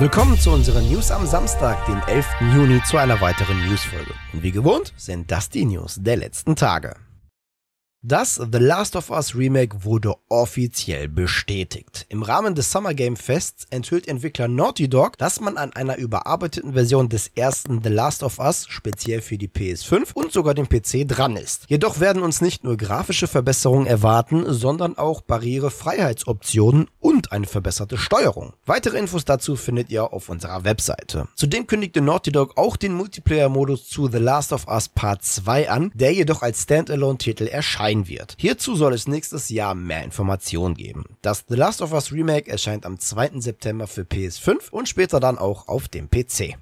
Willkommen zu unseren News am Samstag, den 11. Juni, zu einer weiteren Newsfolge. Und wie gewohnt sind das die News der letzten Tage. Das The Last of Us Remake wurde offiziell bestätigt. Im Rahmen des Summer Game Fests enthüllt Entwickler Naughty Dog, dass man an einer überarbeiteten Version des ersten The Last of Us, speziell für die PS5 und sogar den PC dran ist. Jedoch werden uns nicht nur grafische Verbesserungen erwarten, sondern auch Barrierefreiheitsoptionen und eine verbesserte Steuerung. Weitere Infos dazu findet ihr auf unserer Webseite. Zudem kündigte Naughty Dog auch den Multiplayer-Modus zu The Last of Us Part 2 an, der jedoch als Standalone-Titel erscheint sein wird. Hierzu soll es nächstes Jahr mehr Informationen geben. Das The Last of Us Remake erscheint am 2. September für PS5 und später dann auch auf dem PC.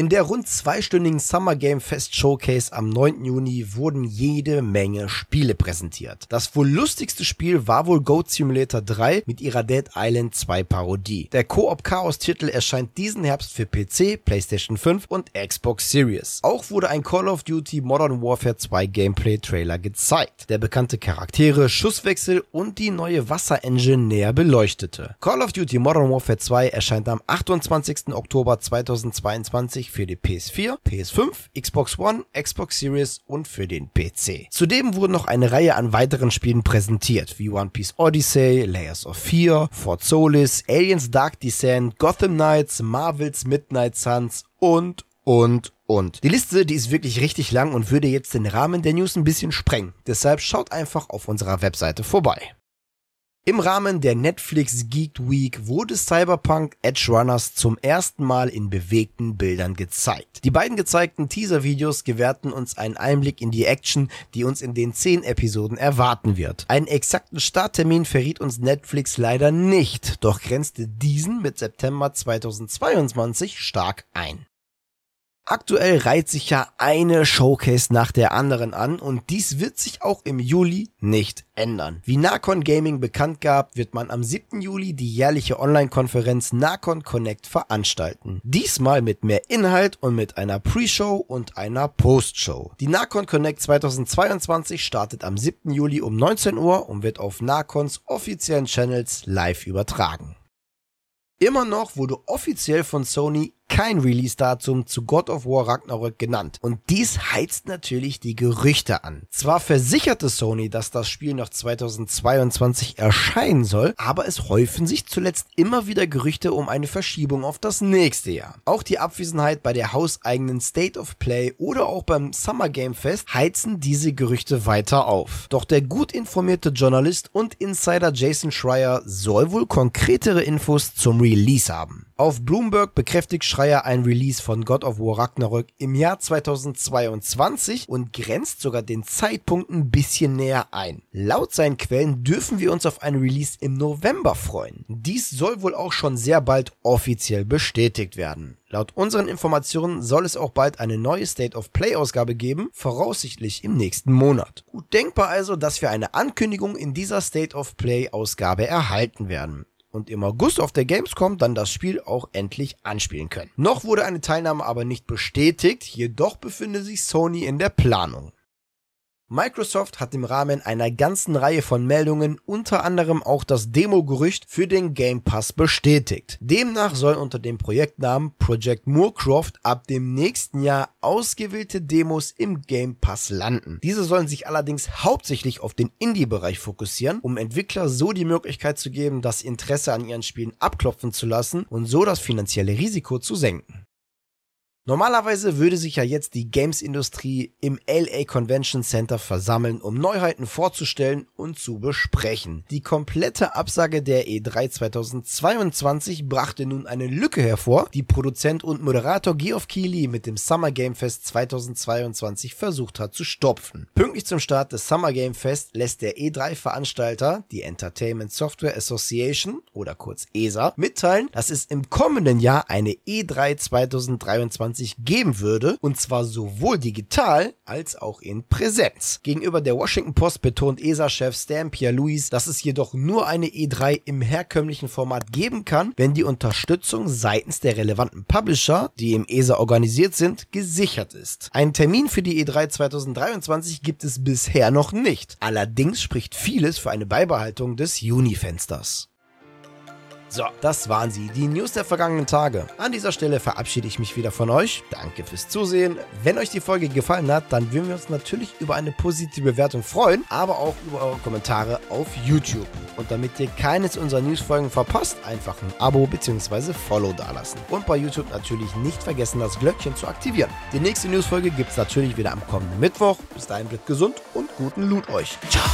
In der rund zweistündigen Summer Game Fest Showcase am 9. Juni wurden jede Menge Spiele präsentiert. Das wohl lustigste Spiel war wohl Goat Simulator 3 mit ihrer Dead Island 2 Parodie. Der Koop Chaos Titel erscheint diesen Herbst für PC, PlayStation 5 und Xbox Series. Auch wurde ein Call of Duty Modern Warfare 2 Gameplay Trailer gezeigt, der bekannte Charaktere, Schusswechsel und die neue Wasserengine näher beleuchtete. Call of Duty Modern Warfare 2 erscheint am 28. Oktober 2022 für die PS4, PS5, Xbox One, Xbox Series und für den PC. Zudem wurden noch eine Reihe an weiteren Spielen präsentiert, wie One Piece Odyssey, Layers of Fear, Fort Solis, Aliens Dark Descent, Gotham Knights, Marvels Midnight Suns und und und. Die Liste, die ist wirklich richtig lang und würde jetzt den Rahmen der News ein bisschen sprengen. Deshalb schaut einfach auf unserer Webseite vorbei. Im Rahmen der Netflix Geek Week wurde Cyberpunk Edge Runners zum ersten Mal in bewegten Bildern gezeigt. Die beiden gezeigten Teaser-Videos gewährten uns einen Einblick in die Action, die uns in den zehn Episoden erwarten wird. Einen exakten Starttermin verriet uns Netflix leider nicht, doch grenzte diesen mit September 2022 stark ein. Aktuell reiht sich ja eine Showcase nach der anderen an und dies wird sich auch im Juli nicht ändern. Wie Nacon Gaming bekannt gab, wird man am 7. Juli die jährliche Online-Konferenz Nacon Connect veranstalten. Diesmal mit mehr Inhalt und mit einer Pre-Show und einer Post-Show. Die Nacon Connect 2022 startet am 7. Juli um 19 Uhr und wird auf Nacons offiziellen Channels live übertragen. Immer noch wurde offiziell von Sony kein Release-Datum zu God of War Ragnarök genannt. Und dies heizt natürlich die Gerüchte an. Zwar versicherte Sony, dass das Spiel noch 2022 erscheinen soll, aber es häufen sich zuletzt immer wieder Gerüchte um eine Verschiebung auf das nächste Jahr. Auch die Abwesenheit bei der hauseigenen State of Play oder auch beim Summer Game Fest heizen diese Gerüchte weiter auf. Doch der gut informierte Journalist und Insider Jason Schreier soll wohl konkretere Infos zum Release haben. Auf Bloomberg bekräftigt Schreier ein Release von God of War Ragnarök im Jahr 2022 und grenzt sogar den Zeitpunkt ein bisschen näher ein. Laut seinen Quellen dürfen wir uns auf ein Release im November freuen. Dies soll wohl auch schon sehr bald offiziell bestätigt werden. Laut unseren Informationen soll es auch bald eine neue State of Play Ausgabe geben, voraussichtlich im nächsten Monat. Gut denkbar also, dass wir eine Ankündigung in dieser State of Play Ausgabe erhalten werden und im August auf der Gamescom dann das Spiel auch endlich anspielen können. Noch wurde eine Teilnahme aber nicht bestätigt, jedoch befindet sich Sony in der Planung. Microsoft hat im Rahmen einer ganzen Reihe von Meldungen unter anderem auch das Demo-Gerücht für den Game Pass bestätigt. Demnach soll unter dem Projektnamen Project Moorcroft ab dem nächsten Jahr ausgewählte Demos im Game Pass landen. Diese sollen sich allerdings hauptsächlich auf den Indie-Bereich fokussieren, um Entwickler so die Möglichkeit zu geben, das Interesse an ihren Spielen abklopfen zu lassen und so das finanzielle Risiko zu senken. Normalerweise würde sich ja jetzt die Games-Industrie im LA Convention Center versammeln, um Neuheiten vorzustellen und zu besprechen. Die komplette Absage der E3 2022 brachte nun eine Lücke hervor, die Produzent und Moderator Geoff Keighley mit dem Summer Game Fest 2022 versucht hat zu stopfen. Pünktlich zum Start des Summer Game Fest lässt der E3-Veranstalter, die Entertainment Software Association oder kurz ESA, mitteilen, dass es im kommenden Jahr eine E3 2023 2020 geben würde, und zwar sowohl digital als auch in Präsenz. Gegenüber der Washington Post betont ESA-Chef Stan Pierre-Louis, dass es jedoch nur eine E3 im herkömmlichen Format geben kann, wenn die Unterstützung seitens der relevanten Publisher, die im ESA organisiert sind, gesichert ist. Einen Termin für die E3 2023 gibt es bisher noch nicht. Allerdings spricht vieles für eine Beibehaltung des Juni-Fensters. So, das waren sie, die News der vergangenen Tage. An dieser Stelle verabschiede ich mich wieder von euch. Danke fürs Zusehen. Wenn euch die Folge gefallen hat, dann würden wir uns natürlich über eine positive Bewertung freuen, aber auch über eure Kommentare auf YouTube. Und damit ihr keines unserer Newsfolgen verpasst, einfach ein Abo bzw. Follow dalassen. Und bei YouTube natürlich nicht vergessen, das Glöckchen zu aktivieren. Die nächste Newsfolge gibt es natürlich wieder am kommenden Mittwoch. Bis dahin bleibt gesund und guten Loot euch. Ciao.